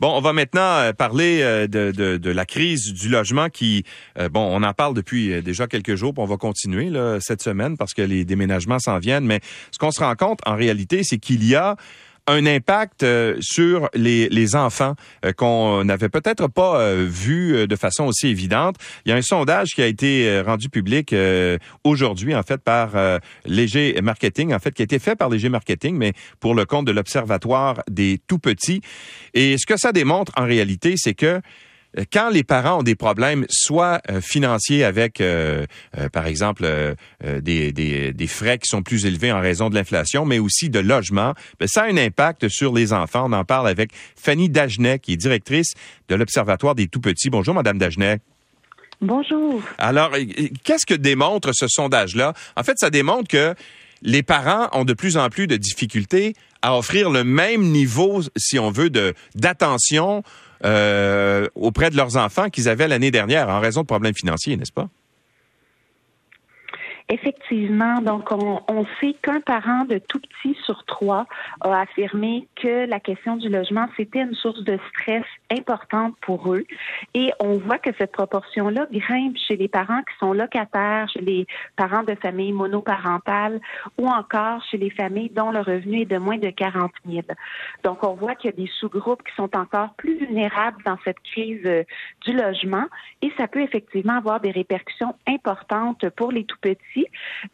Bon, on va maintenant euh, parler euh, de, la crise du logement qui, euh, bon, on en parle depuis déjà quelques jours, puis on va continuer cette semaine parce que les déménagements s'en viennent. Mais ce qu'on se rend compte en réalité, c'est qu'il y a un impact euh, sur les, les enfants euh, qu'on n'avait peut-être pas euh, vu de façon aussi évidente. Il y a un sondage qui a été rendu public aujourd'hui, en fait, par Léger Marketing, en fait, qui a été fait par Léger Marketing, mais pour le compte de l'Observatoire des tout-petits. Et ce que ça démontre en réalité, c'est que quand les parents ont des problèmes, soit euh, financiers avec, euh, euh, par exemple, des, des, des, frais qui sont plus élevés en raison de l'inflation, mais aussi de logement, ben, ça a un impact sur les enfants. On en parle avec Fanny Dagenet, qui est directrice de l'Observatoire des tout-petits. Bonjour, Madame Dagenet. Bonjour. Alors, qu'est-ce que démontre ce sondage-là? En fait, ça démontre que les parents ont de plus en plus de difficultés à offrir le même niveau, si on veut, de d'attention euh, auprès de leurs enfants qu'ils avaient l'année dernière en raison de problèmes financiers, n'est-ce pas? Effectivement, donc on, on sait qu'un parent de tout petit sur trois a affirmé que la question du logement, c'était une source de stress importante pour eux. Et on voit que cette proportion-là grimpe chez les parents qui sont locataires, chez les parents de familles monoparentales ou encore chez les familles dont le revenu est de moins de 40 000. Donc on voit qu'il y a des sous-groupes qui sont encore plus vulnérables dans cette crise euh, du logement et ça peut effectivement avoir des répercussions importantes pour les tout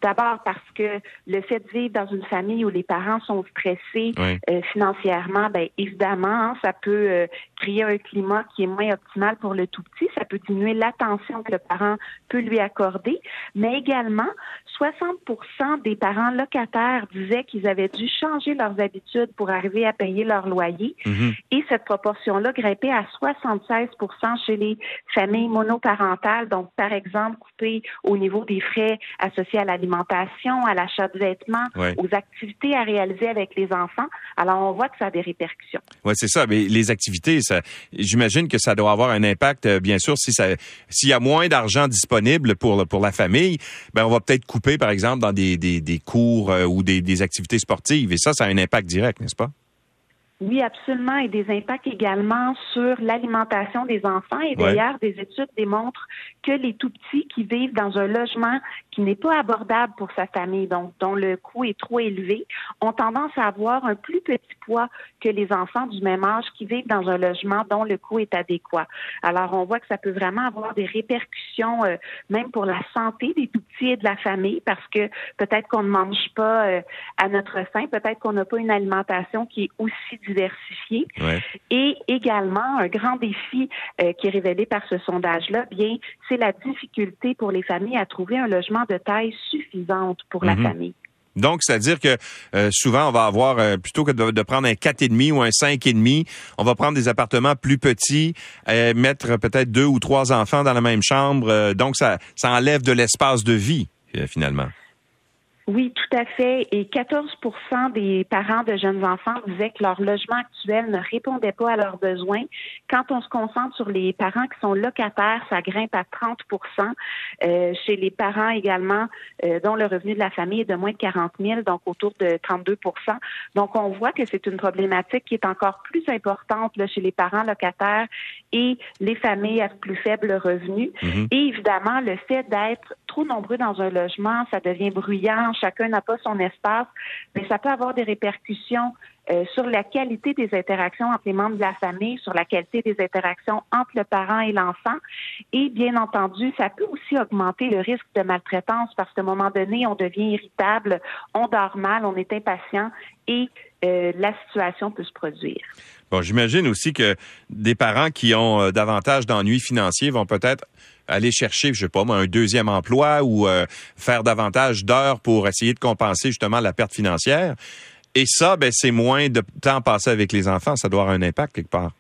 D'abord parce que le fait de vivre dans une famille où les parents sont stressés euh, financièrement, ben évidemment, hein, ça peut euh, créer un climat qui est moins optimal pour le tout petit. Ça peut diminuer l'attention que le parent peut lui accorder, mais également 60% des parents locataires disaient qu'ils avaient dû changer leurs habitudes pour arriver à payer leur loyer. Mm-hmm. Et cette proportion-là grimpait à 76 chez les familles monoparentales. Donc, par exemple, coupé au niveau des frais associés à l'alimentation, à l'achat de vêtements, aux activités à réaliser avec les enfants. Alors, on voit que ça a des répercussions. Oui, c'est ça. Mais les activités, ça, j'imagine que ça doit avoir un impact, euh, bien sûr, si ça, s'il y a moins d'argent disponible pour, pour la famille, ben, on va peut-être couper par exemple, dans des, des, cours euh, ou des, des activités sportives. Et ça, ça a un impact direct, n'est-ce pas? Oui, absolument, et des impacts également sur l'alimentation des enfants. Et d'ailleurs, des études démontrent que les tout petits qui vivent dans un logement qui n'est pas abordable pour sa famille, donc dont le coût est trop élevé, ont tendance à avoir un plus petit poids que les enfants du même âge qui vivent dans un logement dont le coût est adéquat. Alors, on voit que ça peut vraiment avoir des répercussions, euh, même pour la santé des tout petits et de la famille, parce que peut-être qu'on ne mange pas euh, à notre faim, peut-être qu'on n'a pas une alimentation qui est aussi Et également, un grand défi euh, qui est révélé par ce sondage-là, bien, c'est la difficulté pour les familles à trouver un logement de taille suffisante pour la mhm. famille. Donc, c'est-à-dire que euh, souvent, on va avoir, euh, plutôt que de, prendre un 4,5 ou un 5,5, on va prendre des appartements plus petits, euh, mettre peut-être deux ou trois enfants dans la même chambre. donc, ça, ça enlève de l'espace de vie, finalement. Oui, tout à fait. Et 14% des parents de jeunes enfants disaient que leur logement actuel ne répondait pas à leurs besoins. Quand on se concentre sur les parents qui sont locataires, ça grimpe à 30% euh, Chez les parents également, euh, dont le revenu de la famille est de moins de 40 000, donc autour de 32 Donc, on voit que c'est une problématique qui est encore plus importante là, chez les parents locataires et les familles à plus faible revenu. Mm-hmm. Et évidemment, le fait d'être trop nombreux dans un logement, ça devient bruyant, chacun n'a pas son espace, mais ça peut avoir des répercussions euh, sur la qualité des interactions entre les membres de la famille, sur la qualité des interactions entre le parent et l'enfant. Et bien entendu, ça peut aussi augmenter le risque de maltraitance parce qu'à un moment donné, on devient irritable, on dort mal, on est impatient et euh, la situation peut se produire. Bon, j'imagine aussi que des parents qui ont euh, davantage d'ennuis financiers vont peut-être aller chercher, je sais pas un deuxième emploi ou faire davantage d'heures pour essayer de compenser justement la perte financière. Et ça, ben, c'est moins de temps passé avec les enfants. Ça doit avoir un impact quelque part.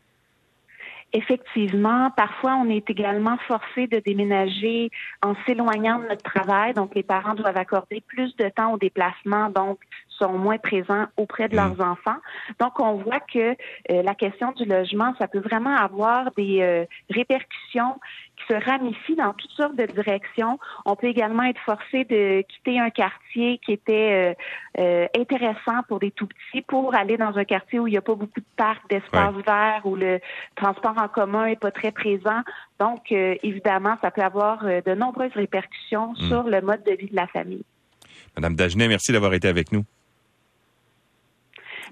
Effectivement, parfois on est également forcé de déménager en s'éloignant de notre travail. Donc les parents doivent accorder plus de temps au déplacement, donc sont moins présents auprès de leurs mm. enfants. Donc, on voit que euh, la question du logement, ça peut vraiment avoir des euh, répercussions qui se ramifient dans toutes sortes de directions. On peut également être forcé de quitter un quartier qui était euh, intéressant pour des tout petits pour aller dans un quartier où il n'y a pas beaucoup de parcs, d'espaces verts, où le transport en commun est pas très présent. Donc, évidemment, ça peut avoir de nombreuses répercussions mm. sur le mode de vie de la famille. Madame Dagenet, merci d'avoir été avec nous.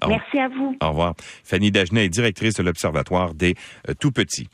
Merci à vous. Au revoir. Fanny Dagenet est directrice de l'Observatoire des euh, Tout-Petits.